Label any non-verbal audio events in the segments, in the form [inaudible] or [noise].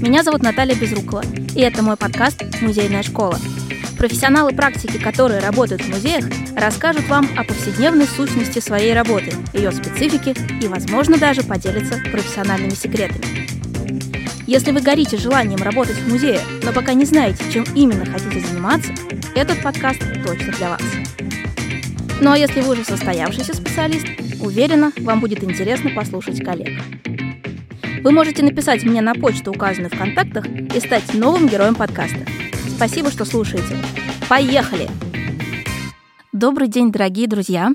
Меня зовут Наталья Безрукова, и это мой подкаст «Музейная школа». Профессионалы практики, которые работают в музеях, расскажут вам о повседневной сущности своей работы, ее специфике и, возможно, даже поделятся профессиональными секретами. Если вы горите желанием работать в музее, но пока не знаете, чем именно хотите заниматься, этот подкаст точно для вас. Ну а если вы уже состоявшийся специалист, уверена, вам будет интересно послушать коллег. Вы можете написать мне на почту, указанную в контактах, и стать новым героем подкаста. Спасибо, что слушаете. Поехали! Добрый день, дорогие друзья!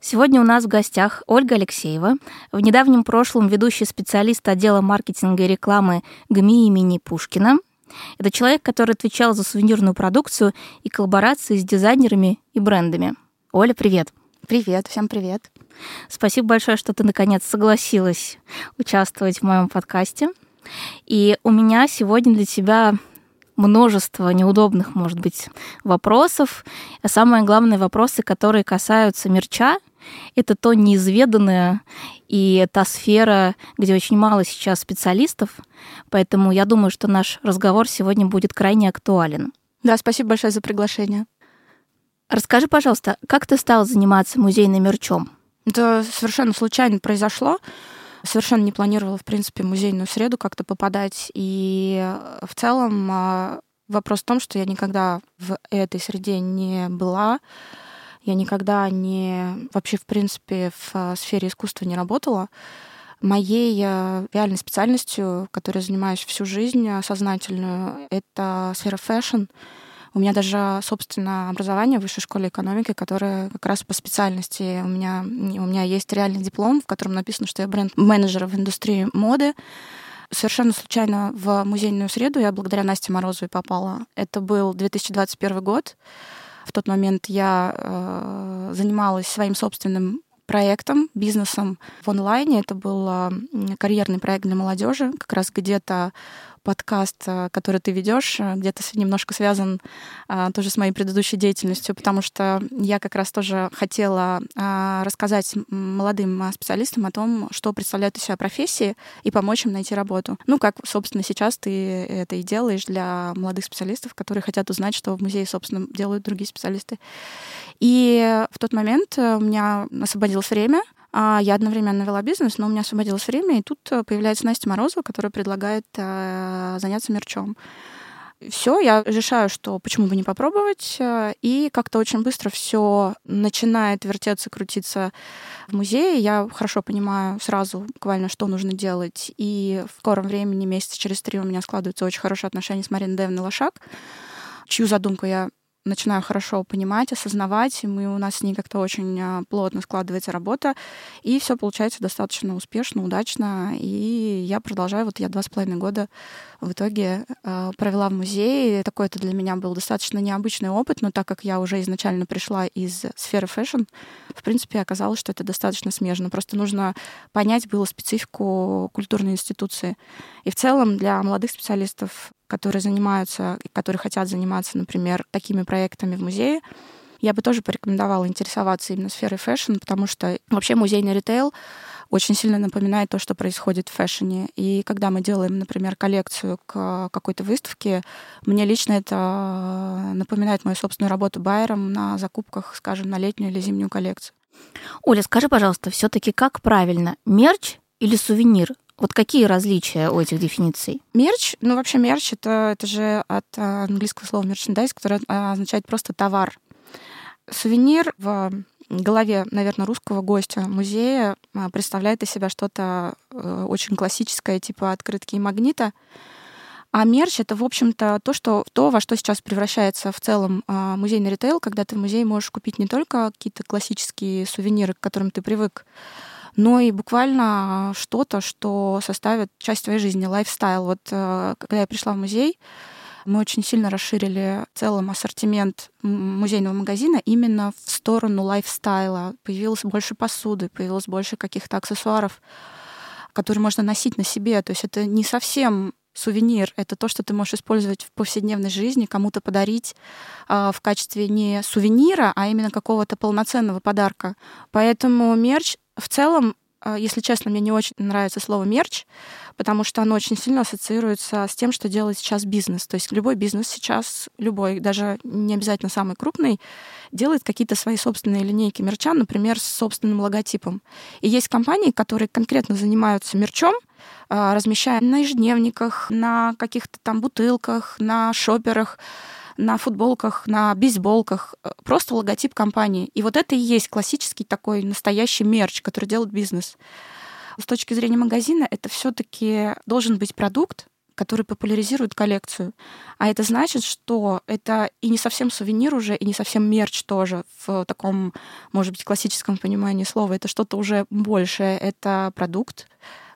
Сегодня у нас в гостях Ольга Алексеева, в недавнем прошлом ведущий специалист отдела маркетинга и рекламы ГМИ имени Пушкина. Это человек, который отвечал за сувенирную продукцию и коллаборации с дизайнерами и брендами. Оля, привет! Привет, всем привет! Спасибо большое, что ты наконец согласилась участвовать в моем подкасте. И у меня сегодня для тебя множество неудобных, может быть, вопросов. А самое главное, вопросы, которые касаются мерча, это то неизведанное и та сфера, где очень мало сейчас специалистов. Поэтому я думаю, что наш разговор сегодня будет крайне актуален. Да, спасибо большое за приглашение. Расскажи, пожалуйста, как ты стал заниматься музейным мерчом? Это совершенно случайно произошло совершенно не планировала, в принципе, музейную среду как-то попадать. И э, в целом а, вопрос в том, что я никогда в этой среде не была. Я никогда не вообще, в принципе, в а, сфере искусства не работала. Моей э, реальной специальностью, которой я занимаюсь всю жизнь э, сознательную, это сфера fashion. У меня даже, собственно, образование в высшей школе экономики, которое как раз по специальности у меня, у меня есть реальный диплом, в котором написано, что я бренд-менеджер в индустрии моды. Совершенно случайно в музейную среду я благодаря Насте Морозовой попала. Это был 2021 год. В тот момент я э, занималась своим собственным проектом, бизнесом в онлайне. Это был э, карьерный проект для молодежи, как раз где-то подкаст, э, который ты ведешь, э, где-то немножко связан а, тоже с моей предыдущей деятельностью, потому что я как раз тоже хотела рассказать молодым специалистам о том, что представляют из себя профессии, и помочь им найти работу. Ну, как, собственно, сейчас ты это и делаешь для молодых специалистов, которые хотят узнать, что в музее, собственно, делают другие специалисты. И в тот момент у меня освободилось время, я одновременно вела бизнес, но у меня освободилось время, и тут э, появляется Настя Морозова, которая предлагает э, заняться мерчом. Все, я решаю, что почему бы не попробовать, э, и как-то очень быстро все начинает вертеться, крутиться в музее. Я хорошо понимаю сразу буквально, что нужно делать, и в скором времени, месяца через три, у меня складываются очень хорошие отношения с Мариной Девной Лошак, чью задумку я начинаю хорошо понимать, осознавать, и мы, у нас с ней как-то очень а, плотно складывается работа, и все получается достаточно успешно, удачно, и я продолжаю, вот я два с половиной года в итоге э, провела в музее. Такой это для меня был достаточно необычный опыт, но так как я уже изначально пришла из сферы fashion, в принципе, оказалось, что это достаточно смежно. Просто нужно понять было специфику культурной институции. И в целом для молодых специалистов которые занимаются, которые хотят заниматься, например, такими проектами в музее, я бы тоже порекомендовала интересоваться именно сферой fashion, потому что вообще музейный ритейл очень сильно напоминает то, что происходит в фэшне. И когда мы делаем, например, коллекцию к какой-то выставке, мне лично это напоминает мою собственную работу байером на закупках, скажем, на летнюю или зимнюю коллекцию. Оля, скажи, пожалуйста, все-таки как правильно, мерч или сувенир? Вот какие различия у этих дефиниций? Мерч, ну вообще мерч это, это же от а, английского слова мерчендайз, которое а, означает просто товар. Сувенир в голове, наверное, русского гостя музея а, представляет из себя что-то э, очень классическое, типа открытки и магнита. А мерч — это, в общем-то, то, что, то, во что сейчас превращается в целом музейный ритейл, когда ты в музее можешь купить не только какие-то классические сувениры, к которым ты привык, но и буквально что-то, что составит часть твоей жизни, лайфстайл. Вот э, когда я пришла в музей, мы очень сильно расширили целым ассортимент музейного магазина именно в сторону лайфстайла. Появилось больше посуды, появилось больше каких-то аксессуаров, которые можно носить на себе. То есть это не совсем сувенир — это то, что ты можешь использовать в повседневной жизни, кому-то подарить э, в качестве не сувенира, а именно какого-то полноценного подарка. Поэтому мерч в целом э, если честно, мне не очень нравится слово мерч, потому что оно очень сильно ассоциируется с тем, что делает сейчас бизнес. То есть любой бизнес сейчас, любой, даже не обязательно самый крупный, делает какие-то свои собственные линейки мерча, например, с собственным логотипом. И есть компании, которые конкретно занимаются мерчом, э, размещая на ежедневниках, на каких-то там бутылках, на шоперах, на футболках, на бейсболках, э, просто логотип компании. И вот это и есть классический такой настоящий мерч, который делает бизнес. С точки зрения магазина, это все-таки должен быть продукт, который популяризирует коллекцию. А это значит, что это и не совсем сувенир уже, и не совсем мерч тоже в таком, может быть, классическом понимании слова. Это что-то уже большее. Это продукт,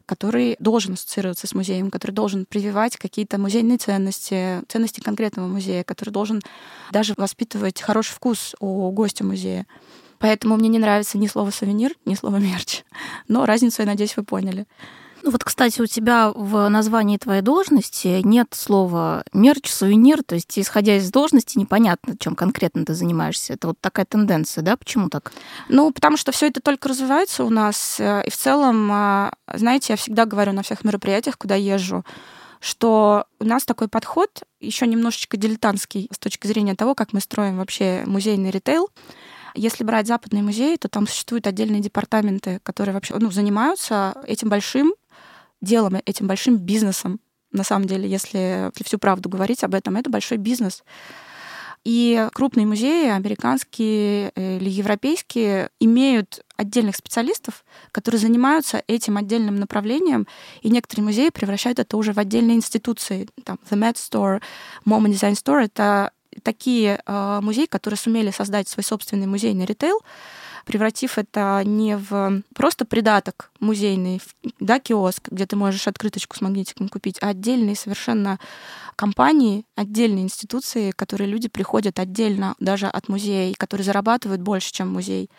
который должен ассоциироваться с музеем, который должен прививать какие-то музейные ценности, ценности конкретного музея, который должен даже воспитывать хороший вкус у гостя музея. Поэтому мне не нравится ни слово сувенир, ни слово мерч. Но разницу, я надеюсь, вы поняли. Ну вот, кстати, у тебя в названии твоей должности нет слова мерч, сувенир, то есть, исходя из должности, непонятно, чем конкретно ты занимаешься. Это вот такая тенденция, да? Почему так? Ну, потому что все это только развивается у нас. Э, и в целом, а, знаете, я всегда говорю на всех мероприятиях, куда езжу, что у нас такой подход еще немножечко дилетантский с точки зрения того, как мы строим вообще музейный ритейл. Если брать западные музеи, то там существуют отдельные департаменты, которые вообще ну, занимаются этим большим делом, этим большим бизнесом. На самом деле, если, всю правду говорить об этом, это большой бизнес. И крупные музеи, американские э, или европейские, имеют отдельных специалистов, которые занимаются этим отдельным направлением, и некоторые музеи превращают это уже в отдельные институции. Там, The Met Store, MoMA Design Store — это такие э, музеи, которые сумели создать свой собственный музейный ритейл, превратив это не в просто придаток музейный, да, киоск, где ты можешь открыточку с магнитиком купить, а отдельные совершенно компании, отдельные институции, которые люди приходят отдельно даже от музея, которые зарабатывают больше, чем музей.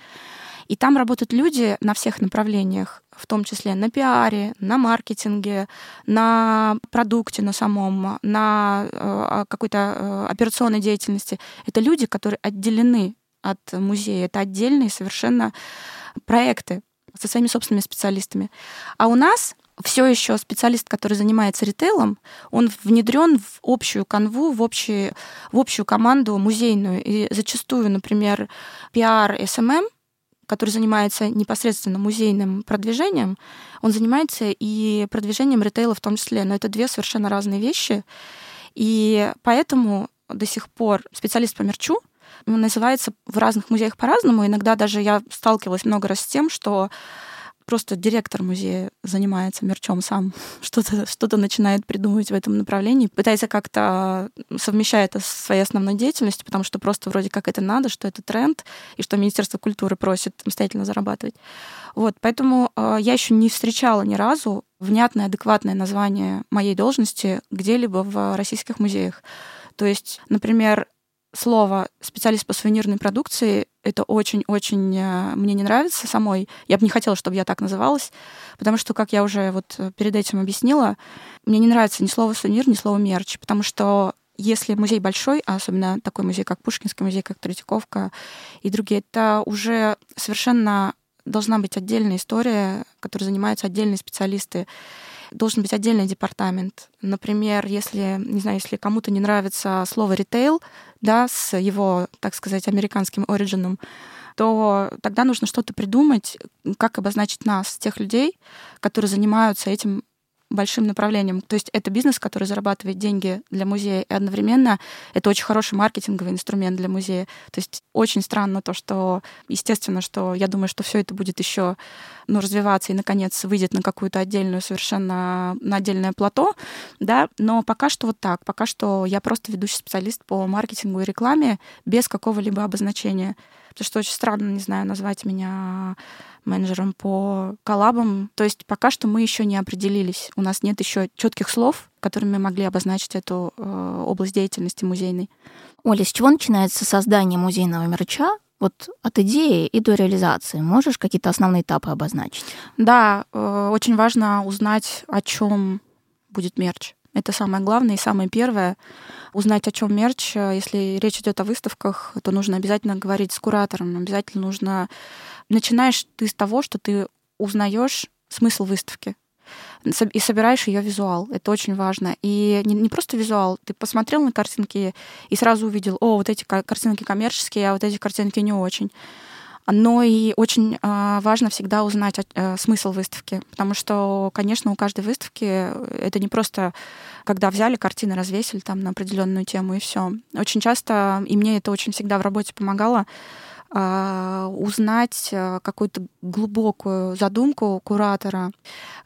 И там работают люди на всех направлениях, в том числе на пиаре, на маркетинге, на продукте на самом, на э, какой-то э, операционной деятельности. Это люди, которые отделены от музея. Это отдельные совершенно проекты со своими собственными специалистами. А у нас все еще специалист, который занимается ритейлом, он внедрен в общую канву, в, общую, в общую команду музейную. И зачастую, например, пиар, SMM, который занимается непосредственно музейным продвижением, он занимается и продвижением ритейла в том числе. Но это две совершенно разные вещи. И поэтому до сих пор специалист по мерчу называется в разных музеях по-разному. Иногда даже я сталкивалась много раз с тем, что просто директор музея занимается мерчом сам, [laughs] что-то что начинает придумывать в этом направлении, пытается как-то совмещать это со своей основной деятельностью, потому что просто вроде как это надо, что это тренд, и что Министерство культуры просит самостоятельно зарабатывать. Вот, поэтому э, я еще не встречала ни разу внятное, адекватное название моей должности где-либо в российских музеях. То есть, например, слово специалист по сувенирной продукции это очень-очень э, мне не нравится самой. Я бы не хотела, чтобы я так называлась, потому что, как я уже вот э, перед этим объяснила, мне не нравится ни слово сувенир, ни слово мерч, потому что если музей большой, а особенно такой музей, как Пушкинский музей, как Третьяковка и другие, это уже совершенно должна быть отдельная история, которой занимаются отдельные специалисты должен быть отдельный департамент. Например, если, не знаю, если кому-то не нравится слово ритейл, да, с его, так сказать, американским оригином, то тогда нужно что-то придумать, как обозначить нас, тех людей, которые занимаются этим большим направлением. То есть это бизнес, который зарабатывает деньги для музея, и одновременно это очень хороший маркетинговый инструмент для музея. То есть очень странно то, что, естественно, что я думаю, что все это будет еще ну, развиваться и, наконец, выйдет на какую-то отдельную совершенно, на отдельное плато, да, но пока что вот так, пока что я просто ведущий специалист по маркетингу и рекламе без какого-либо обозначения. Потому что очень странно, не знаю, назвать меня менеджером по коллабам. То есть пока что мы еще не определились. У нас нет еще четких слов, которыми мы могли обозначить эту э, область деятельности музейной. Оля, с чего начинается создание музейного мерча? Вот от идеи и до реализации можешь какие-то основные этапы обозначить? Да, э, очень важно узнать, о чем будет мерч. Это самое главное и самое первое. Узнать, о чем мерч. Если речь идет о выставках, то нужно обязательно говорить с куратором, обязательно нужно... Начинаешь ты с того, что ты узнаешь смысл выставки и собираешь ее визуал. Это очень важно. И не, не просто визуал, ты посмотрел на картинки и сразу увидел, о, вот эти картинки коммерческие, а вот эти картинки не очень. Но и очень э, важно всегда узнать э, смысл выставки, потому что, конечно, у каждой выставки это не просто когда взяли картины, развесили там на определенную тему и все. Очень часто, и мне это очень всегда в работе помогало, а, узнать а, какую-то глубокую задумку куратора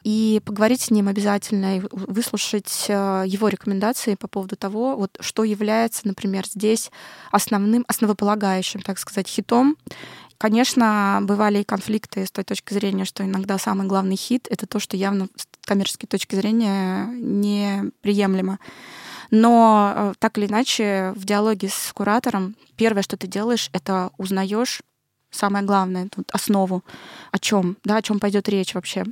и поговорить с ним обязательно, и выслушать а, его рекомендации по поводу того, вот, что является, например, здесь основным, основополагающим, так сказать, хитом. Конечно, бывали и конфликты с той точки зрения, что иногда самый главный хит — это то, что явно с коммерческой точки зрения неприемлемо. Но э, так или иначе, в диалоге с куратором первое, что ты делаешь, это узнаешь самое главное, тут основу, о чем, да, о чем пойдет речь вообще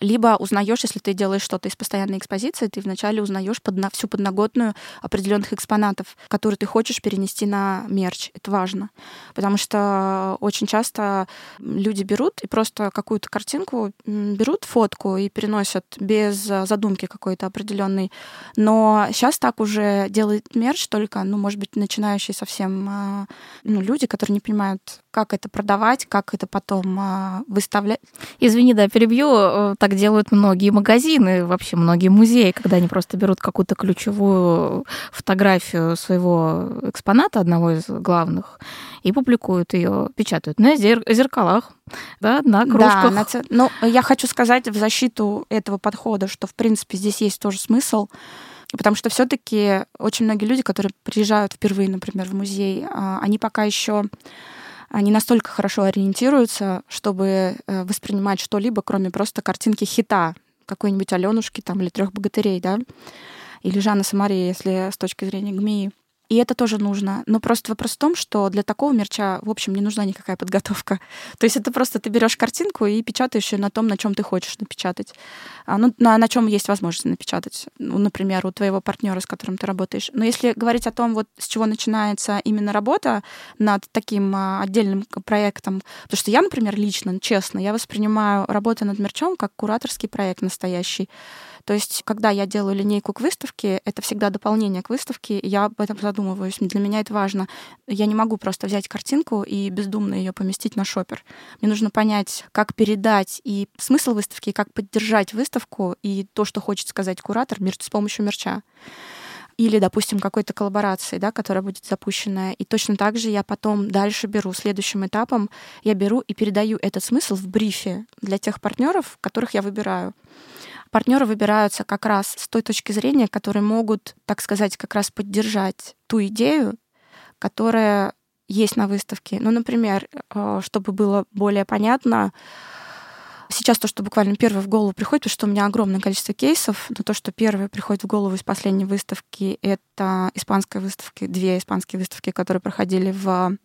либо узнаешь, если ты делаешь что-то из постоянной экспозиции, ты вначале узнаешь под, всю подноготную определенных экспонатов, которые ты хочешь перенести на мерч. Это важно. Потому что очень часто люди берут и просто какую-то картинку берут фотку и переносят без задумки какой-то определенной. Но сейчас так уже делает мерч только, ну, может быть, начинающие совсем а, ну, люди, которые не понимают, как это продавать, как это потом а, выставлять. Извини, да, перебью. Э, так делают многие магазины, вообще многие музеи, когда они просто берут какую-то ключевую фотографию своего экспоната, одного из главных, и публикуют ее, печатают на зер- зеркалах, да, на кружках. Да, на ц... но я хочу сказать в защиту этого подхода, что, в принципе, здесь есть тоже смысл, Потому что все-таки очень многие люди, которые приезжают впервые, например, в музей, а, они пока еще они настолько хорошо ориентируются, чтобы э, воспринимать что-либо, кроме просто картинки хита какой-нибудь Аленушки там или трех богатырей, да, или Жанна Самария, если с точки зрения ГМИ. И это тоже нужно. Но просто вопрос в том, что для такого мерча, в общем, не нужна никакая подготовка. [laughs] То есть это просто ты берешь картинку и печатаешь ее на том, на чем ты хочешь напечатать. А, ну, на, на чем есть возможность напечатать. Ну, например, у твоего партнера, с которым ты работаешь. Но если говорить о том, вот с чего начинается именно работа над таким а, отдельным проектом, потому что я, например, лично, честно, я воспринимаю работу над мерчом как кураторский проект настоящий. То есть, когда я делаю линейку к выставке, это всегда дополнение к выставке, я об этом задумываюсь. Для меня это важно. Я не могу просто взять картинку и бездумно ее поместить на шопер. Мне нужно понять, как передать и смысл выставки, и как поддержать выставку и то, что хочет сказать куратор с помощью мерча или, допустим, какой-то коллаборации, да, которая будет запущена. И точно так же я потом дальше беру, следующим этапом я беру и передаю этот смысл в брифе для тех партнеров, которых я выбираю партнеры выбираются как раз с той точки зрения, которые могут, так сказать, как раз поддержать ту идею, которая есть на выставке. Ну, например, э, чтобы было более понятно, сейчас то, что буквально первое в голову приходит, потому что у меня огромное количество кейсов, но то, что первое приходит в голову из последней выставки, это испанская выставка, две испанские выставки, которые проходили в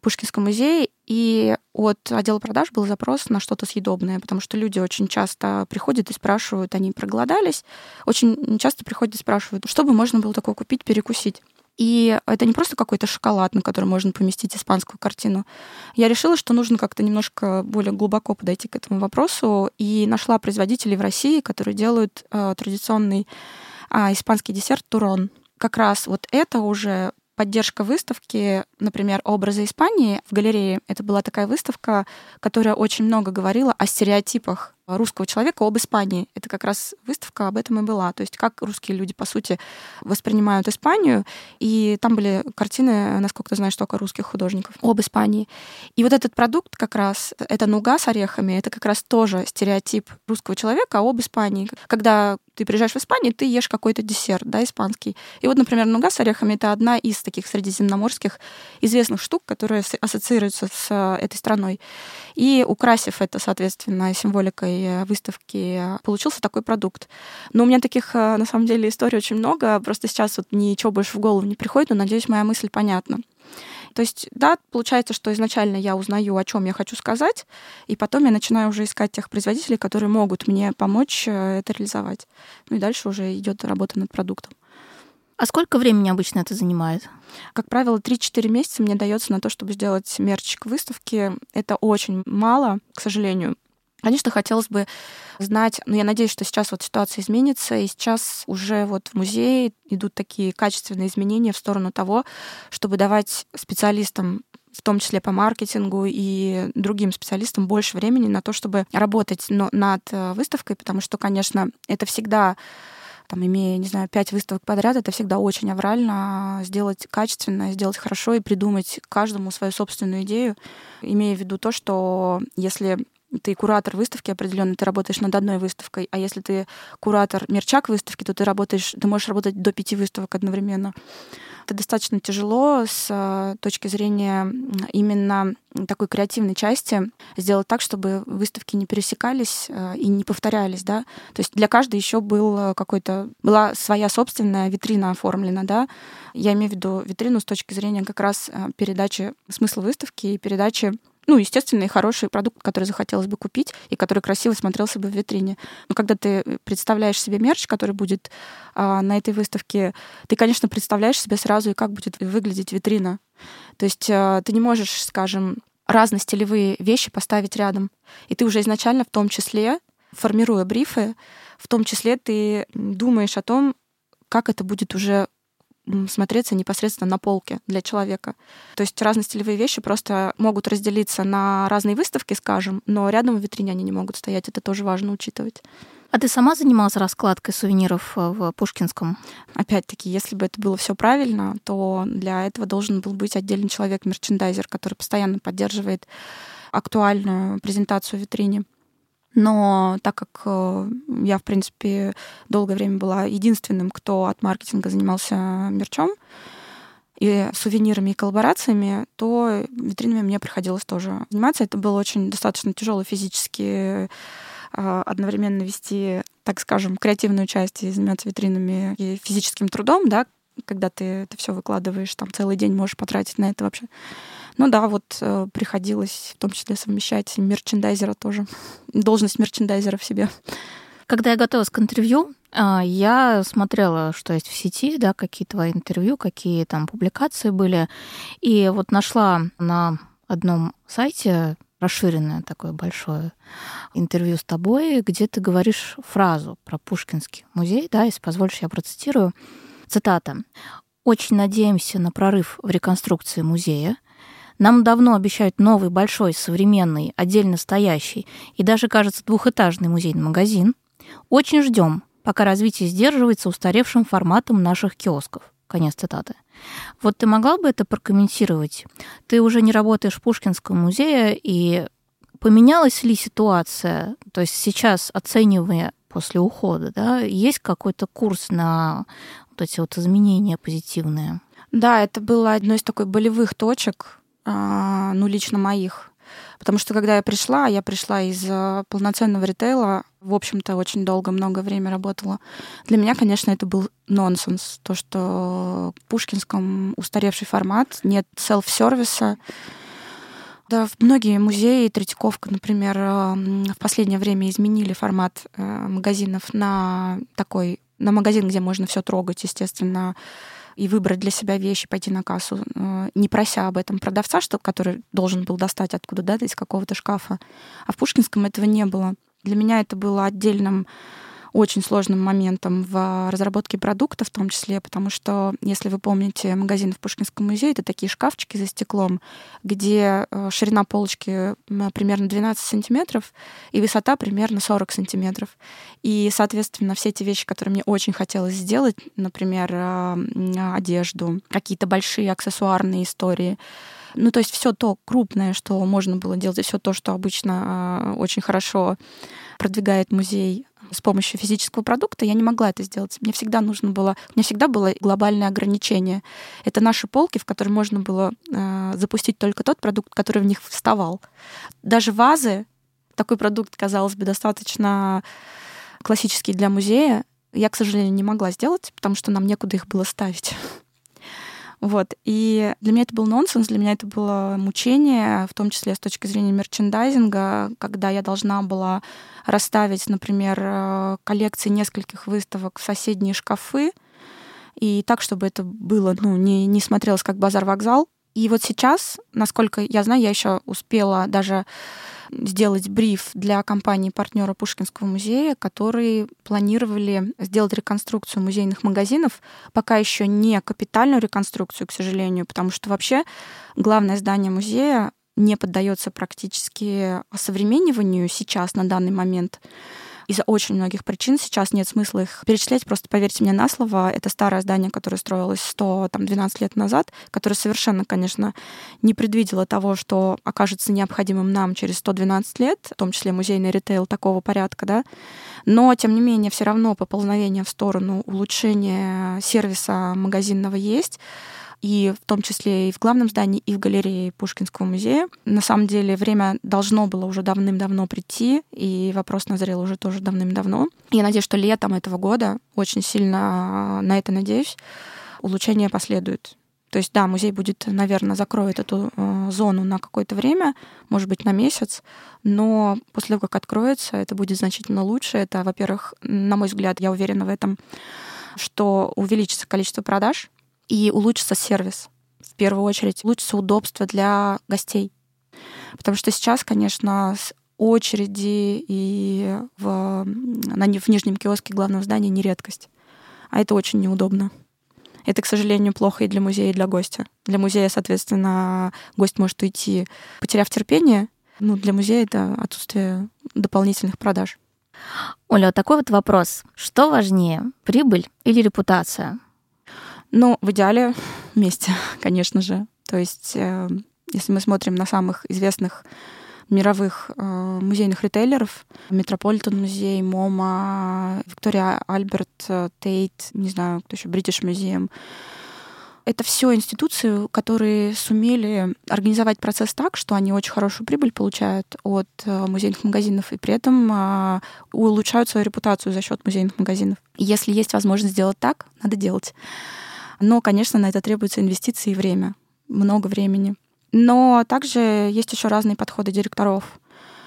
Пушкинском музее, и от отдела продаж был запрос на что-то съедобное, потому что люди очень часто приходят и спрашивают, они проголодались, очень часто приходят и спрашивают, что бы можно было такое купить, перекусить. И это не просто какой-то шоколад, на который можно поместить испанскую картину. Я решила, что нужно как-то немножко более глубоко подойти к этому вопросу, и нашла производителей в России, которые делают э, традиционный э, испанский десерт турон. Как раз вот это уже поддержка выставки, например, образа Испании в галерее. Это была такая выставка, которая очень много говорила о стереотипах русского человека об Испании. Это как раз выставка об этом и была. То есть как русские люди, по сути, воспринимают Испанию. И там были картины, насколько ты знаешь, только русских художников об Испании. И вот этот продукт как раз, это нуга с орехами, это как раз тоже стереотип русского человека об Испании. Когда ты приезжаешь в Испанию, ты ешь какой-то десерт, да, испанский. И вот, например, нуга с орехами — это одна из таких средиземноморских известных штук, которая ассоциируется с этой страной. И украсив это, соответственно, символикой этой выставки получился такой продукт. Но у меня таких, э, на самом деле, историй очень много. Просто сейчас вот ничего больше в голову не приходит, но, надеюсь, моя мысль понятна. То есть, да, получается, что изначально я узнаю, о чем я хочу сказать, и потом я начинаю уже искать тех производителей, которые могут мне помочь э, это реализовать. Ну и дальше уже идет работа над продуктом. А сколько времени обычно это занимает? Как правило, 3-4 месяца мне дается на то, чтобы сделать мерч к выставке. Это очень мало, к сожалению. Конечно, хотелось бы знать, но я надеюсь, что сейчас вот ситуация изменится, и сейчас уже вот в музее идут такие качественные изменения в сторону того, чтобы давать специалистам в том числе по маркетингу и другим специалистам больше времени на то, чтобы работать над э, выставкой, потому что, конечно, это всегда там, имея, не знаю, пять выставок подряд, это всегда очень аврально сделать качественно, сделать хорошо и придумать каждому свою собственную идею, имея в виду то, что если ты куратор выставки определенно, ты работаешь над одной выставкой, а если ты куратор мерчак выставки, то ты работаешь, ты можешь работать до пяти выставок одновременно. Это достаточно тяжело с э, точки зрения именно такой креативной части сделать так, чтобы выставки не пересекались э, и не повторялись, да. То есть для каждой еще был какой-то была своя собственная витрина оформлена, да. Я имею в виду витрину с точки зрения как раз э, передачи смысла выставки и передачи ну, естественно, и хороший продукт, который захотелось бы купить и который красиво смотрелся бы в витрине. Но когда ты представляешь себе мерч, который будет а, на этой выставке, ты, конечно, представляешь себе сразу и как будет выглядеть витрина. То есть а, ты не можешь, скажем, разные стилевые вещи поставить рядом. И ты уже изначально в том числе, формируя брифы, в том числе ты думаешь о том, как это будет уже смотреться непосредственно на полке для человека. То есть разные стилевые вещи просто могут разделиться на разные выставки, скажем, но рядом в витрине они не могут стоять. Это тоже важно учитывать. А ты сама занималась раскладкой сувениров э, в Пушкинском? Опять-таки, если бы это было все правильно, то для этого должен был быть отдельный человек-мерчендайзер, который постоянно поддерживает актуальную презентацию в витрине. Но так как э, я, в принципе, долгое время была единственным, кто от маркетинга занимался мерчом и сувенирами и коллаборациями, то витринами мне приходилось тоже заниматься. Это было очень достаточно тяжело физически э, одновременно вести, так скажем, креативную часть и заниматься витринами и физическим трудом, да, когда ты это все выкладываешь, там целый день можешь потратить на это вообще. Ну да, вот э, приходилось в том числе совмещать мерчендайзера тоже, должность мерчендайзера в себе. Когда я готовилась к интервью, а, я смотрела, что есть в сети, да, какие твои интервью, какие там публикации были, и вот нашла на одном сайте расширенное такое большое интервью с тобой, где ты говоришь фразу про Пушкинский музей, да, если позволишь, я процитирую. Цитата. «Очень надеемся на прорыв в реконструкции музея. Нам давно обещают новый, большой, современный, отдельно стоящий и даже, кажется, двухэтажный музейный магазин. Очень ждем, пока развитие сдерживается устаревшим форматом наших киосков. Конец цитаты. Вот ты могла бы это прокомментировать? Ты уже не работаешь в Пушкинском музее, и поменялась ли ситуация? То есть сейчас, оценивая после ухода, да, есть какой-то курс на вот эти вот изменения позитивные? Да, это было одной из такой болевых точек ну, лично моих. Потому что когда я пришла, я пришла из э, полноценного ритейла, в общем-то, очень долго, много время работала. Для меня, конечно, это был нонсенс. То, что в Пушкинском устаревший формат, нет селф-сервиса. Да, многие музеи, Третьяковка, например, э, в последнее время изменили формат э, магазинов на такой, на магазин, где можно все трогать, естественно, и выбрать для себя вещи, пойти на кассу, э, не прося об этом продавца, что, который должен был достать откуда, да, из какого-то шкафа. А в Пушкинском этого не было. Для меня это было отдельным очень сложным моментом в разработке продукта в том числе, потому что, если вы помните, магазин в Пушкинском музее — это такие шкафчики за стеклом, где э, ширина полочки примерно 12 сантиметров и высота примерно 40 сантиметров. И, соответственно, все эти вещи, которые мне очень хотелось сделать, например, э, одежду, какие-то большие аксессуарные истории, ну, то есть все то крупное, что можно было делать, и все то, что обычно очень хорошо продвигает музей с помощью физического продукта, я не могла это сделать. Мне всегда нужно было, у меня всегда было глобальное ограничение. Это наши полки, в которые можно было э, запустить только тот продукт, который в них вставал. Даже вазы, такой продукт, казалось бы, достаточно классический для музея, я, к сожалению, не могла сделать, потому что нам некуда их было ставить. Вот. И для меня это был нонсенс, для меня это было мучение, в том числе с точки зрения мерчендайзинга, когда я должна была расставить, например, э, коллекции нескольких выставок в соседние шкафы, и так, чтобы это было, ну, не, не смотрелось как базар-вокзал. И вот сейчас, насколько я знаю, я еще успела даже сделать бриф для компании-партнера Пушкинского музея, которые планировали сделать реконструкцию музейных магазинов, пока еще не капитальную реконструкцию, к сожалению, потому что вообще главное здание музея не поддается практически осовремениванию сейчас, на данный момент из-за очень многих причин. Сейчас нет смысла их перечислять, просто поверьте мне на слово. Это старое здание, которое строилось 112 лет назад, которое совершенно, конечно, не предвидело того, что окажется необходимым нам через 112 лет, в том числе музейный ритейл такого порядка, да. Но, тем не менее, все равно поползновение в сторону улучшения сервиса магазинного есть и в том числе и в главном здании, и в галерее Пушкинского музея. На самом деле время должно было уже давным-давно прийти, и вопрос назрел уже тоже давным-давно. Я надеюсь, что летом этого года, очень сильно на это надеюсь, улучшение последует. То есть, да, музей будет, наверное, закроет эту э, зону на какое-то время, может быть, на месяц, но после того, как откроется, это будет значительно лучше. Это, во-первых, на мой взгляд, я уверена в этом, что увеличится количество продаж, и улучшится сервис. В первую очередь улучшится удобство для гостей. Потому что сейчас, конечно, с очереди и в, на, в нижнем киоске главного здания не редкость. А это очень неудобно. Это, к сожалению, плохо и для музея, и для гостя. Для музея, соответственно, гость может уйти, потеряв терпение. Ну, для музея это отсутствие дополнительных продаж. Оля, такой вот вопрос. Что важнее, прибыль или репутация? Ну, в идеале вместе, [laughs] конечно же. То есть, э, если мы смотрим на самых известных мировых э, музейных ритейлеров, Метрополитен музей, MoMA, Виктория Альберт, э, Тейт, не знаю, кто еще, British Museum, это все институции, которые сумели организовать процесс так, что они очень хорошую прибыль получают от музейных магазинов и при этом улучшают свою репутацию за счет музейных магазинов. Если есть возможность сделать так, надо делать. Но, конечно, на это требуется инвестиции и время, много времени. Но также есть еще разные подходы директоров.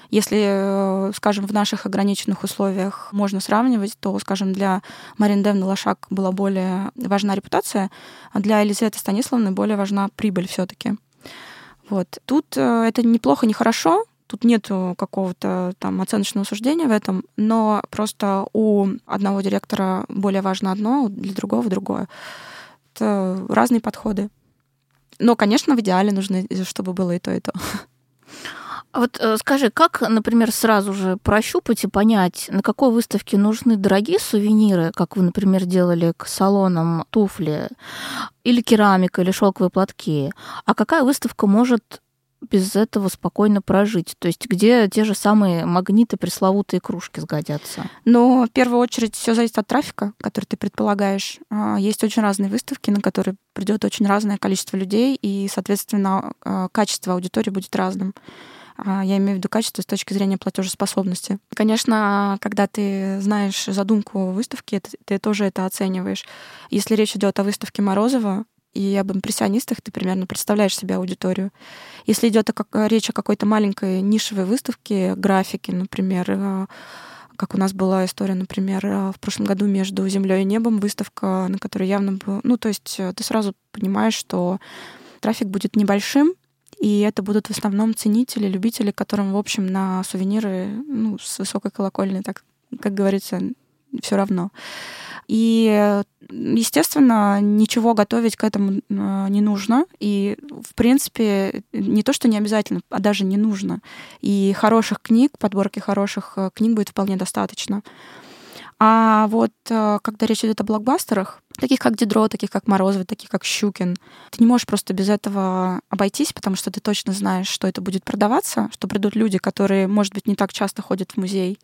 Если, э, скажем, в наших ограниченных условиях можно сравнивать, то, скажем, для Марин Девны Лошак была более важна репутация, а для Елизаветы Станиславны более важна прибыль все таки Вот. Тут э, это неплохо, не хорошо, Тут нет какого-то там оценочного суждения в этом, но просто у одного директора более важно одно, для другого другое разные подходы. Но, конечно, в идеале нужно, чтобы было и то, и то. А вот э, скажи, как, например, сразу же прощупать и понять, на какой выставке нужны дорогие сувениры, как вы, например, делали к салонам туфли, или керамика, или шелковые платки, а какая выставка может без этого спокойно прожить? То есть где те же самые магниты, пресловутые кружки сгодятся? Но в первую очередь все зависит от трафика, который ты предполагаешь. А, есть очень разные выставки, на которые придет очень разное количество людей, и, соответственно, а, качество аудитории будет разным. А, я имею в виду качество с точки зрения платежеспособности. Конечно, когда ты знаешь задумку выставки, ты, ты тоже это оцениваешь. Если речь идет о выставке Морозова, и об импрессионистах ты примерно представляешь себе аудиторию. Если идет речь о какой-то маленькой нишевой выставке, графики, например, э, как у нас была история, например, э, в прошлом году между землей и небом выставка, на которой явно был, ну, то есть э, ты сразу понимаешь, что трафик будет небольшим, и это будут в основном ценители, любители, которым, в общем, на сувениры ну, с высокой колокольной, так как говорится, все равно. И, естественно, ничего готовить к этому э, не нужно. И, в принципе, не то, что не обязательно, а даже не нужно. И хороших книг, подборки хороших э, книг будет вполне достаточно. А вот э, когда речь идет о блокбастерах, таких как Дидро, таких как Морозов, таких как Щукин, ты не можешь просто без этого обойтись, потому что ты точно знаешь, что это будет продаваться, что придут люди, которые, может быть, не так часто ходят в музей,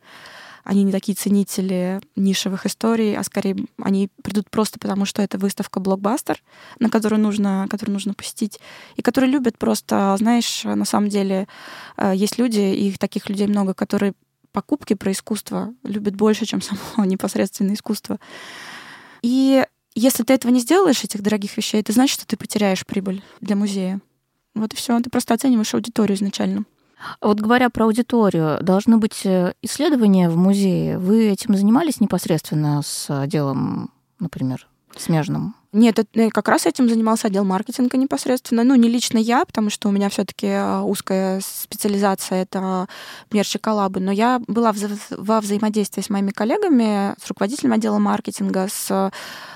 они не такие ценители нишевых историй, а скорее они придут просто потому, что это выставка блокбастер, на которую нужно, которую нужно посетить, и которые любят просто, знаешь, на самом деле э, есть люди, и их таких людей много, которые покупки про искусство любят больше, чем [laughs] само непосредственное искусство. И если ты этого не сделаешь, этих дорогих вещей, это значит, что ты потеряешь прибыль для музея. Вот и все. Ты просто оцениваешь аудиторию изначально. Вот говоря про аудиторию, должны быть э, исследования в музее. Вы этим занимались непосредственно с делом, например, смежным? Нет, это, как раз этим занимался отдел маркетинга непосредственно. Ну, не лично я, потому что у меня все таки э, узкая специализация — это мерч и коллабы, но я была во взаимодействии с моими коллегами, с руководителем отдела маркетинга, с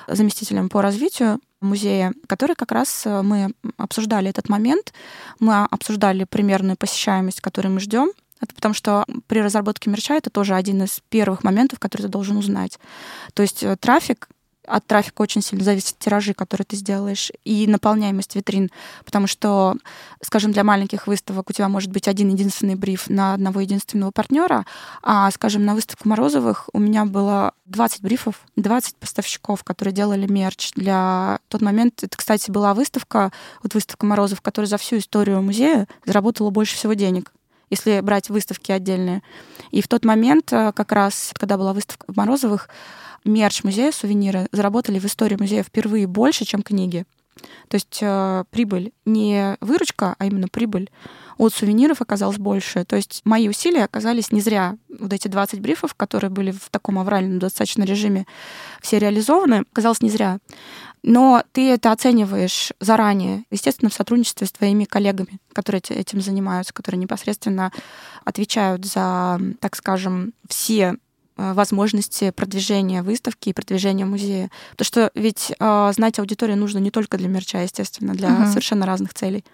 заместителем по развитию музея, который как раз э, мы обсуждали этот момент, мы обсуждали примерную посещаемость, которую мы ждем, это потому что при разработке мерча это тоже один из первых моментов, который ты должен узнать. То есть э, трафик от трафика очень сильно зависят тиражи, которые ты сделаешь, и наполняемость витрин. Потому что, скажем, для маленьких выставок у тебя может быть один единственный бриф на одного единственного партнера, а, скажем, на выставку Морозовых у меня было 20 брифов, 20 поставщиков, которые делали мерч. Для тот момент, это, кстати, была выставка, вот выставка Морозов, которая за всю историю музея заработала больше всего денег если брать выставки отдельные. И в тот момент, э, как раз, когда была выставка в Морозовых, мерч музея, сувениры заработали в истории музея впервые больше, чем книги. То есть э, прибыль не выручка, а именно прибыль от сувениров оказалась больше. То есть мои усилия оказались не зря. Вот эти 20 брифов, которые были в таком авральном достаточно режиме, все реализованы, оказалось не зря. Но ты это оцениваешь заранее, естественно, в сотрудничестве с твоими коллегами, которые этим занимаются, которые непосредственно отвечают за, так скажем, все э, возможности продвижения выставки и продвижения музея. Потому что ведь э, знать аудиторию нужно не только для мерча, естественно, для угу. совершенно разных целей.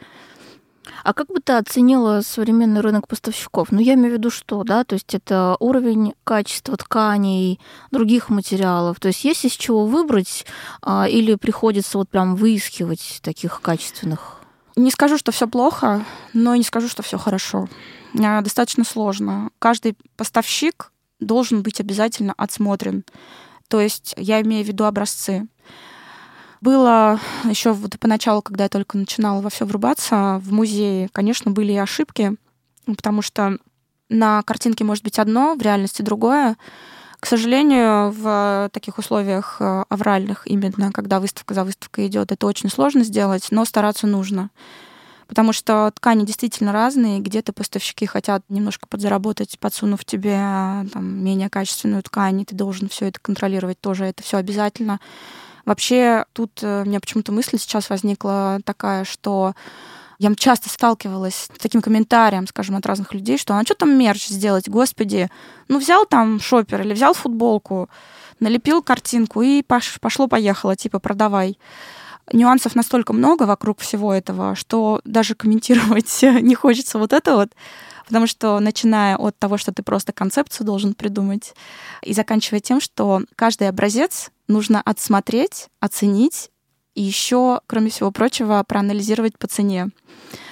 А как бы ты оценила современный рынок поставщиков? Ну, я имею в виду что, да? То есть это уровень качества тканей, других материалов. То есть есть из чего выбрать а, или приходится вот прям выискивать таких качественных? Не скажу, что все плохо, но не скажу, что все хорошо. А, достаточно сложно. Каждый поставщик должен быть обязательно отсмотрен. То есть я имею в виду образцы. Было еще вот поначалу, когда я только начинала во все врубаться, в музее, конечно, были и ошибки, потому что на картинке может быть одно, в реальности другое. К сожалению, в таких условиях э, авральных, именно когда выставка за выставкой идет, это очень сложно сделать, но стараться нужно. Потому что ткани действительно разные, где-то поставщики хотят немножко подзаработать, подсунув тебе там, менее качественную ткань, и ты должен все это контролировать тоже, это все обязательно. Вообще, тут э, у меня почему-то мысль сейчас возникла такая, что я часто сталкивалась с таким комментарием, скажем, от разных людей, что а что там мерч сделать, господи, ну взял там шопер или взял футболку, налепил картинку и пошло-поехало, типа продавай. Нюансов настолько много вокруг всего этого, что даже комментировать [laughs] не хочется вот это вот. Потому что начиная от того, что ты просто концепцию должен придумать, и заканчивая тем, что каждый образец нужно отсмотреть, оценить и еще, кроме всего прочего, проанализировать по цене.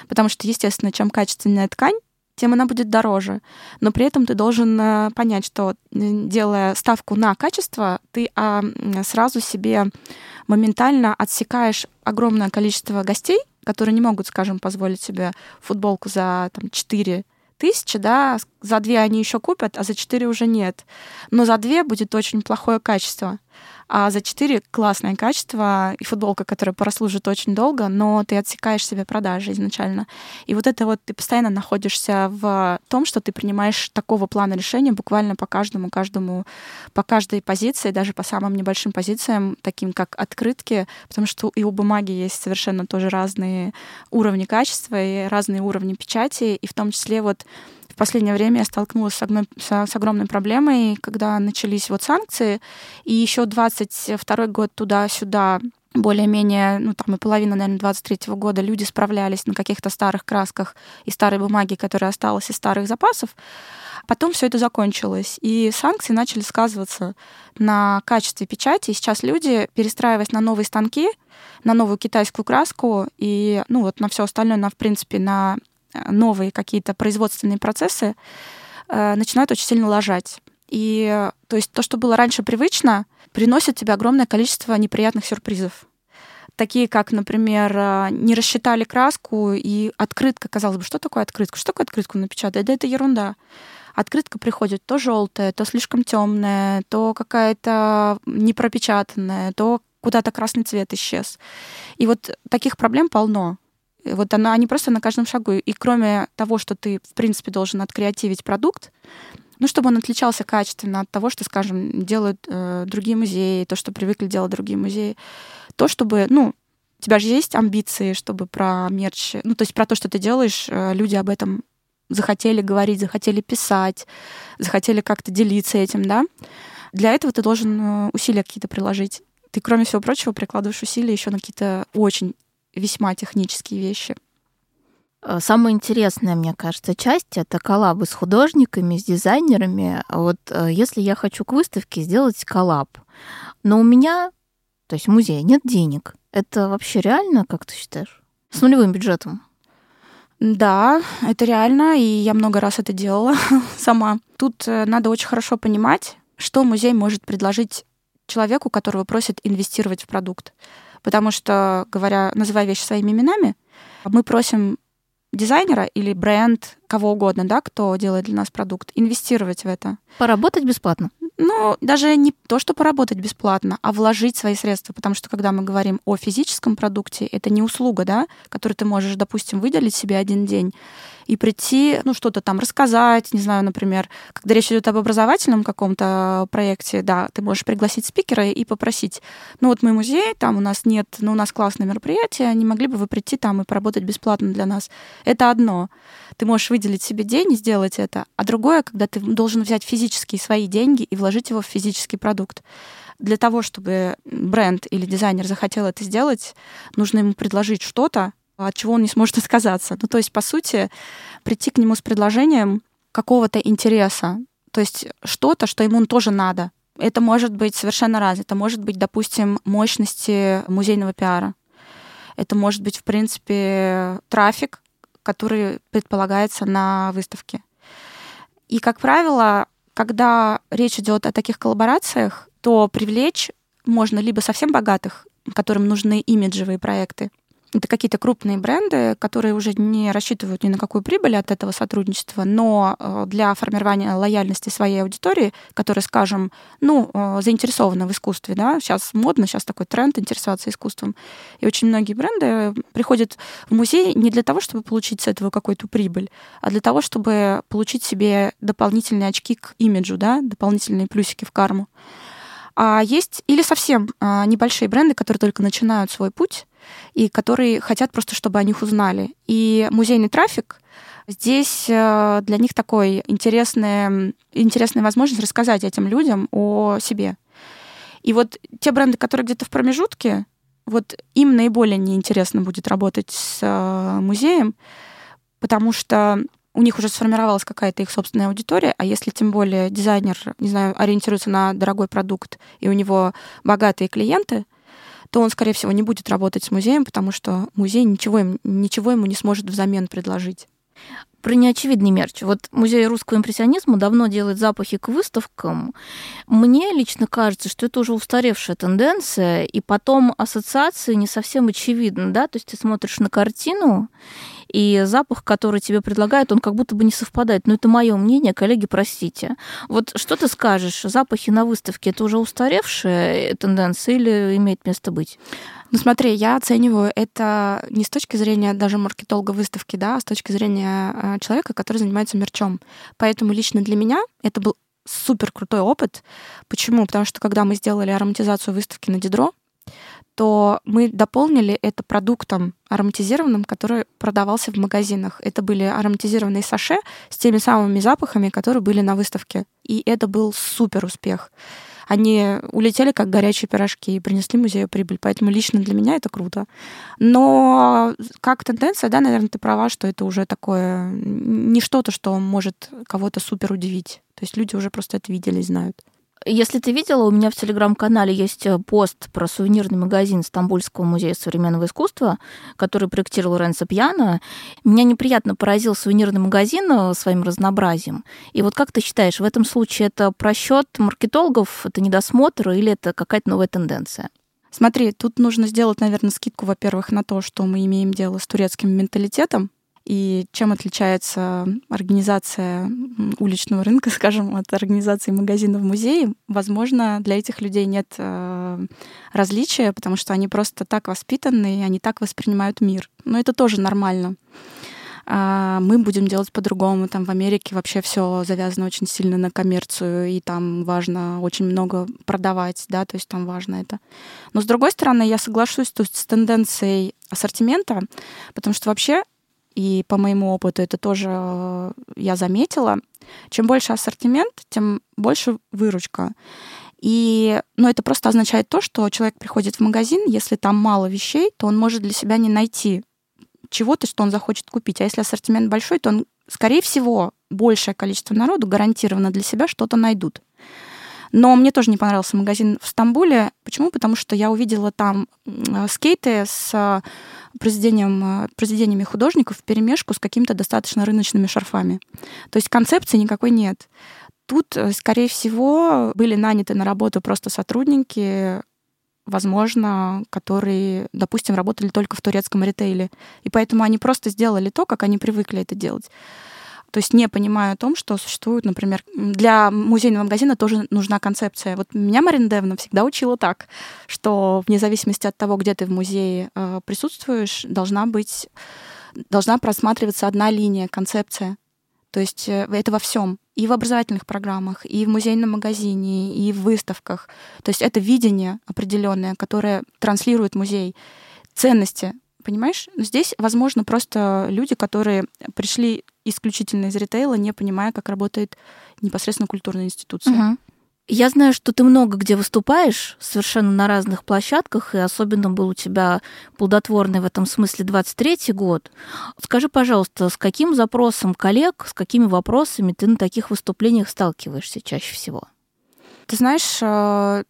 Потому что, естественно, чем качественная ткань, тем она будет дороже. Но при этом ты должен э, понять, что делая ставку на качество, ты а, сразу себе моментально отсекаешь огромное количество гостей, которые не могут, скажем, позволить себе футболку за там, 4 тысячи, да, за две они еще купят, а за четыре уже нет. Но за две будет очень плохое качество а за 4 классное качество и футболка, которая прослужит очень долго, но ты отсекаешь себе продажи изначально. И вот это вот ты постоянно находишься в том, что ты принимаешь такого плана решения буквально по каждому, каждому, по каждой позиции, даже по самым небольшим позициям, таким как открытки, потому что и у бумаги есть совершенно тоже разные уровни качества и разные уровни печати, и в том числе вот последнее время я столкнулась с, огромной, с огромной проблемой, когда начались вот санкции, и еще 22 год туда-сюда более-менее, ну там и половина, наверное, 23 -го года люди справлялись на каких-то старых красках и старой бумаге, которая осталась из старых запасов. Потом все это закончилось, и санкции начали сказываться на качестве печати. И сейчас люди, перестраиваясь на новые станки, на новую китайскую краску и ну вот на все остальное, на в принципе на новые какие-то производственные процессы э, начинают очень сильно лажать. И то есть то, что было раньше привычно, приносит тебе огромное количество неприятных сюрпризов. Такие как, например, э, не рассчитали краску, и открытка, казалось бы, что такое открытка? Что такое открытку напечатать? Да это ерунда. Открытка приходит то желтая, то слишком темная, то какая-то непропечатанная, то куда-то красный цвет исчез. И вот таких проблем полно. Вот она, они просто на каждом шагу. И кроме того, что ты, в принципе, должен откреативить продукт, Ну, чтобы он отличался качественно от того, что, скажем, делают э, другие музеи, то, что привыкли делать другие музеи. То, чтобы, ну, у тебя же есть амбиции, чтобы про мерч, ну, то есть про то, что ты делаешь, э, люди об этом захотели говорить, захотели писать, захотели как-то делиться этим, да. Для этого ты должен э, усилия какие-то приложить. Ты, кроме всего прочего, прикладываешь усилия еще на какие-то очень весьма технические вещи. Э, самая интересная, мне кажется, часть — это коллабы с художниками, с дизайнерами. Вот если я хочу к выставке сделать коллаб, но у меня, то есть в музее, нет денег, это вообще реально, как ты считаешь? С нулевым бюджетом? Да, это реально, и я много раз это делала [laughs] сама. Тут э, надо очень хорошо понимать, что музей может предложить человеку, которого просит инвестировать в продукт. Потому что, говоря, называя вещи своими именами, мы просим дизайнера или бренд, кого угодно, да, кто делает для нас продукт, инвестировать в это. Поработать бесплатно. Ну, даже не то, что поработать бесплатно, а вложить свои средства, потому что когда мы говорим о физическом продукте, это не услуга, да, которую ты можешь, допустим, выделить себе один день и прийти, ну, что-то там рассказать, не знаю, например, когда речь идет об образовательном каком-то проекте, да, ты можешь пригласить спикера и попросить, ну, вот мы музей, там у нас нет, ну, у нас классное мероприятие, не могли бы вы прийти там и поработать бесплатно для нас? Это одно. Ты можешь выделить себе день и сделать это, а другое, когда ты должен взять физические свои деньги и вложить его в физический продукт. Для того, чтобы бренд или дизайнер захотел это сделать, нужно ему предложить что-то, от чего он не сможет отказаться. Ну, то есть, по сути, прийти к нему с предложением какого-то интереса, то есть что-то, что ему тоже надо. Это может быть совершенно разное. Это может быть, допустим, мощности музейного пиара. Это может быть, в принципе, трафик, который предполагается на выставке. И, как правило, когда речь идет о таких коллаборациях, то привлечь можно либо совсем богатых, которым нужны имиджевые проекты, это какие-то крупные бренды, которые уже не рассчитывают ни на какую прибыль от этого сотрудничества, но э, для формирования лояльности своей аудитории, которая, скажем, ну, э, заинтересована в искусстве, да, сейчас модно, сейчас такой тренд интересоваться искусством. И очень многие бренды приходят в музей не для того, чтобы получить с этого какую-то прибыль, а для того, чтобы получить себе дополнительные очки к имиджу, да, дополнительные плюсики в карму. А есть или совсем а, небольшие бренды, которые только начинают свой путь, и которые хотят просто, чтобы о них узнали. И музейный трафик здесь э, для них такой интересная, интересная возможность рассказать этим людям о себе. И вот те бренды, которые где-то в промежутке, вот им наиболее неинтересно будет работать с э, музеем, потому что у них уже сформировалась какая-то их собственная аудитория, а если тем более дизайнер, не знаю, ориентируется на дорогой продукт, и у него богатые клиенты, то он, скорее всего, не будет работать с музеем, потому что музей ничего, им, ничего ему не сможет взамен предложить. Про неочевидный мерч. Вот музей русского импрессионизма давно делает запахи к выставкам. Мне лично кажется, что это уже устаревшая тенденция, и потом ассоциации не совсем очевидны, да, то есть ты смотришь на картину, и запах, который тебе предлагают, он как будто бы не совпадает. Но это мое мнение, коллеги, простите. Вот что ты скажешь? Запахи на выставке это уже устаревшая тенденция или имеет место быть? Ну смотри, я оцениваю это не с точки зрения даже маркетолога выставки, да, а с точки зрения э, человека, который занимается мерчом. Поэтому лично для меня это был супер крутой опыт. Почему? Потому что когда мы сделали ароматизацию выставки на Дидро, то мы дополнили это продуктом ароматизированным, который продавался в магазинах. Это были ароматизированные саше с теми самыми запахами, которые были на выставке. И это был супер успех. Они улетели как горячие пирожки и принесли музею прибыль. Поэтому лично для меня это круто. Но как тенденция, да, наверное, ты права, что это уже такое не что-то, что может кого-то супер удивить. То есть люди уже просто это видели и знают. Если ты видела, у меня в телеграм-канале есть э, пост про сувенирный магазин Стамбульского музея современного искусства, который проектировал Ренцо Пьяно. Меня неприятно поразил сувенирный магазин э, своим разнообразием. И вот как ты считаешь, в этом случае это просчет маркетологов, это недосмотр или это какая-то новая тенденция? Смотри, тут нужно сделать, наверное, скидку, во-первых, на то, что мы имеем дело с турецким менталитетом, и чем отличается организация уличного рынка, [laughs] скажем, от организации магазина в музее? Возможно, для этих людей нет э, различия, потому что они просто так воспитаны, и они так воспринимают мир. Но это тоже нормально. а мы будем делать по-другому. Там в Америке вообще все завязано очень сильно на коммерцию, и там важно очень много продавать, да, то есть там важно это. Но с другой стороны, я соглашусь есть, с тенденцией ассортимента, потому что вообще и по моему опыту это тоже э, я заметила, чем больше ассортимент, тем больше выручка. И, ну, это просто означает то, что человек приходит в магазин, если там мало вещей, то он может для себя не найти чего-то, что он захочет купить. А если ассортимент большой, то он, скорее всего, большее количество народу гарантированно для себя что-то найдут. Но мне тоже не понравился магазин в Стамбуле. Почему? Потому что я увидела там скейты с э, произведением, э, произведениями художников в перемешку с какими-то достаточно рыночными шарфами. То есть концепции никакой нет. Тут, э, скорее всего, были наняты на работу просто сотрудники, возможно, которые, допустим, работали только в турецком ритейле. И поэтому они просто сделали то, как они привыкли это делать. То есть не понимая о том, что существует, например, для музейного магазина тоже нужна концепция. Вот меня Марина Девна всегда учила так, что вне зависимости от того, где ты в музее э, присутствуешь, должна быть, должна просматриваться одна линия, концепция. То есть э, это во всем. И в образовательных программах, и в музейном магазине, и в выставках. То есть это видение определенное, которое транслирует музей. Ценности, понимаешь? Здесь, возможно, просто люди, которые пришли исключительно из ритейла, не понимая, как работает непосредственно культурная институция. Угу. Я знаю, что ты много где выступаешь, совершенно на разных площадках, и особенно был у тебя плодотворный в этом смысле 23-й год. Скажи, пожалуйста, с каким запросом коллег, с какими вопросами ты на таких выступлениях сталкиваешься чаще всего? Ты знаешь, э,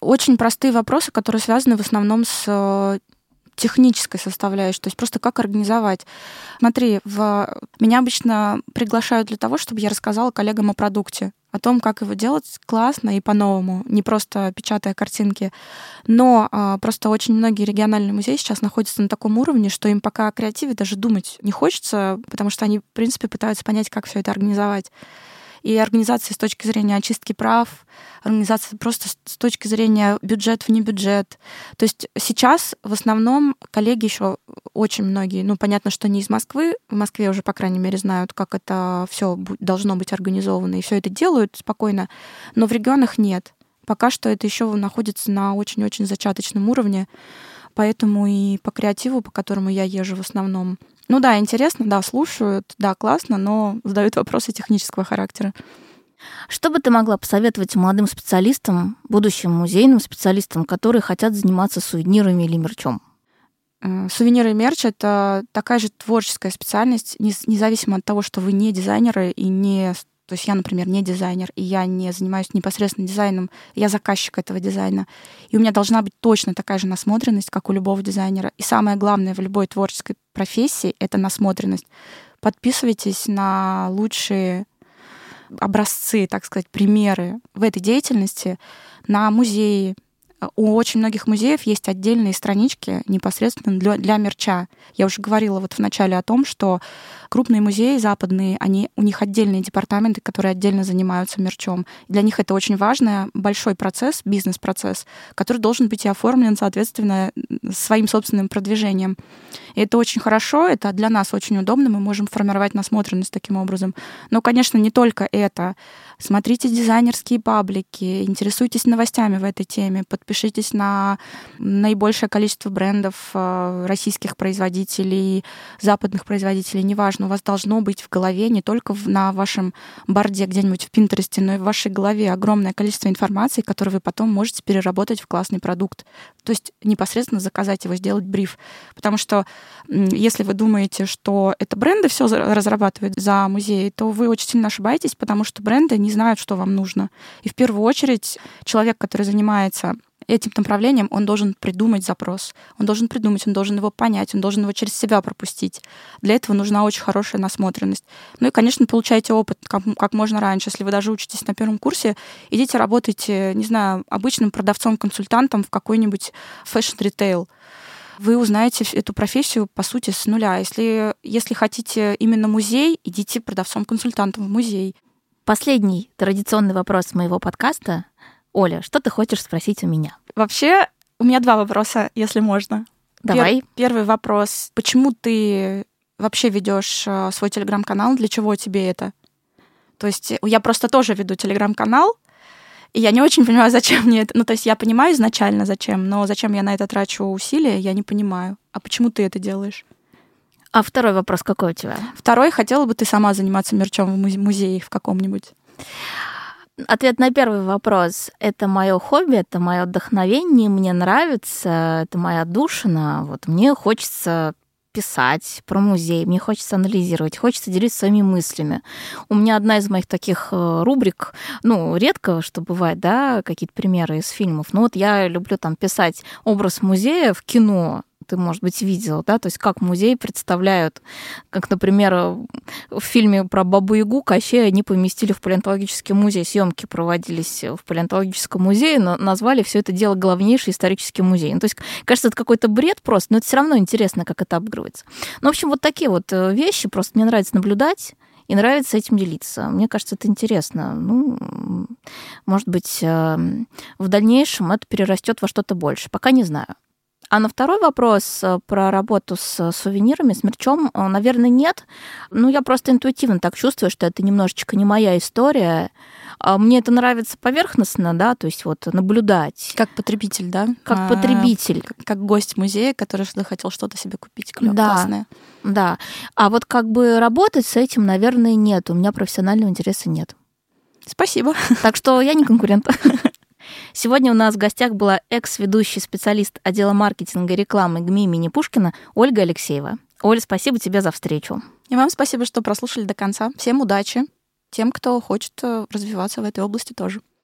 очень простые вопросы, которые связаны в основном с э, технической составляющей, то есть просто как организовать. Смотри, в... меня обычно приглашают для того, чтобы я рассказала коллегам о продукте, о том, как его делать классно и по-новому, не просто печатая картинки. Но а, просто очень многие региональные музеи сейчас находятся на таком уровне, что им пока о креативе даже думать не хочется, потому что они, в принципе, пытаются понять, как все это организовать и организации с точки зрения очистки прав, организации просто с точки зрения бюджет вне бюджет. То есть сейчас в основном коллеги еще очень многие, ну понятно, что не из Москвы, в Москве уже, по крайней мере, знают, как это все должно быть организовано, и все это делают спокойно, но в регионах нет. Пока что это еще находится на очень-очень зачаточном уровне, поэтому и по креативу, по которому я езжу в основном, ну да, интересно, да, слушают, да, классно, но задают вопросы технического характера. Что бы ты могла посоветовать молодым специалистам, будущим музейным специалистам, которые хотят заниматься сувенирами или мерчом? Э, сувениры и мерч — это такая же творческая специальность, независимо от того, что вы не дизайнеры и не то есть я, например, не дизайнер, и я не занимаюсь непосредственно дизайном, я заказчик этого дизайна. И у меня должна быть точно такая же насмотренность, как у любого дизайнера. И самое главное в любой творческой профессии — это насмотренность. Подписывайтесь на лучшие образцы, так сказать, примеры в этой деятельности, на музеи, у очень многих музеев есть отдельные странички непосредственно для, для мерча. Я уже говорила вот в начале о том, что крупные музеи западные, они, у них отдельные департаменты, которые отдельно занимаются мерчом. Для них это очень важный, большой процесс, бизнес-процесс, который должен быть и оформлен, соответственно, своим собственным продвижением. И это очень хорошо, это для нас очень удобно, мы можем формировать насмотренность таким образом. Но, конечно, не только это. Смотрите дизайнерские паблики, интересуйтесь новостями в этой теме, подпишитесь на наибольшее количество брендов э, российских производителей, западных производителей, неважно, у вас должно быть в голове не только на вашем борде где-нибудь в Пинтересте, но и в вашей голове огромное количество информации, которую вы потом можете переработать в классный продукт. То есть непосредственно заказать его, сделать бриф. Потому что если вы думаете, что это бренды все разрабатывают за музей, то вы очень сильно ошибаетесь, потому что бренды не знают, что вам нужно. И в первую очередь человек, который занимается этим направлением, он должен придумать запрос. Он должен придумать, он должен его понять, он должен его через себя пропустить. Для этого нужна очень хорошая насмотренность. Ну и, конечно, получайте опыт как, как можно раньше. Если вы даже учитесь на первом курсе, идите работайте, не знаю, обычным продавцом-консультантом в какой-нибудь fashion-ритейл вы узнаете эту профессию, по сути, с нуля. Если, если хотите именно музей, идите продавцом-консультантом в музей. Последний традиционный вопрос моего подкаста. Оля, что ты хочешь спросить у меня? Вообще, у меня два вопроса, если можно. Давай. Пер- первый вопрос. Почему ты вообще ведешь э, свой телеграм-канал, для чего тебе это? То есть я просто тоже веду телеграм-канал, и я не очень понимаю, [laughs] зачем мне это. Ну, то есть я понимаю изначально, зачем, но зачем я на это трачу усилия, я не понимаю. А почему ты это делаешь? А второй вопрос какой у тебя? Второй, хотела бы ты сама заниматься мерчом в музее в каком-нибудь? Ответ на первый вопрос. Это мое хобби, это мое вдохновение, мне нравится, это моя душина. Вот мне хочется писать про музей, мне хочется анализировать, хочется делиться своими мыслями. У меня одна из моих таких э, рубрик, ну, редко, что бывает, да, какие-то примеры из фильмов. Но вот я люблю там писать образ музея в кино, ты, может быть, видел, да, то есть как музей представляют, как, например, в фильме про Бабу-Ягу Кощей они поместили в палеонтологический музей, съемки проводились в палеонтологическом музее, но назвали все это дело главнейший исторический музей. Ну, то есть, кажется, это какой-то бред просто, но это все равно интересно, как это обыгрывается. Ну, в общем, вот такие вот э, вещи просто мне нравится наблюдать, и нравится этим делиться. Мне кажется, это интересно. Ну, может быть, э, в дальнейшем это перерастет во что-то больше. Пока не знаю. А на второй вопрос э, про работу с сувенирами, с мерчом, э, наверное, нет. Ну, я просто интуитивно так чувствую, что это немножечко не моя история. А мне это нравится поверхностно, да, то есть вот наблюдать. Как потребитель, да? Как а, потребитель. Как, как гость музея, который захотел что-то себе купить клёв, да, классное. Да. А вот как бы работать с этим, наверное, нет. У меня профессионального интереса нет. Спасибо. Так что я не конкурент. [laughs] Сегодня у нас в гостях была экс-ведущий специалист отдела маркетинга и рекламы ГМИ имени Пушкина Ольга Алексеева. Оля, спасибо тебе за встречу. И вам спасибо, что прослушали до конца. Всем удачи. Тем, кто хочет э, развиваться в этой области тоже.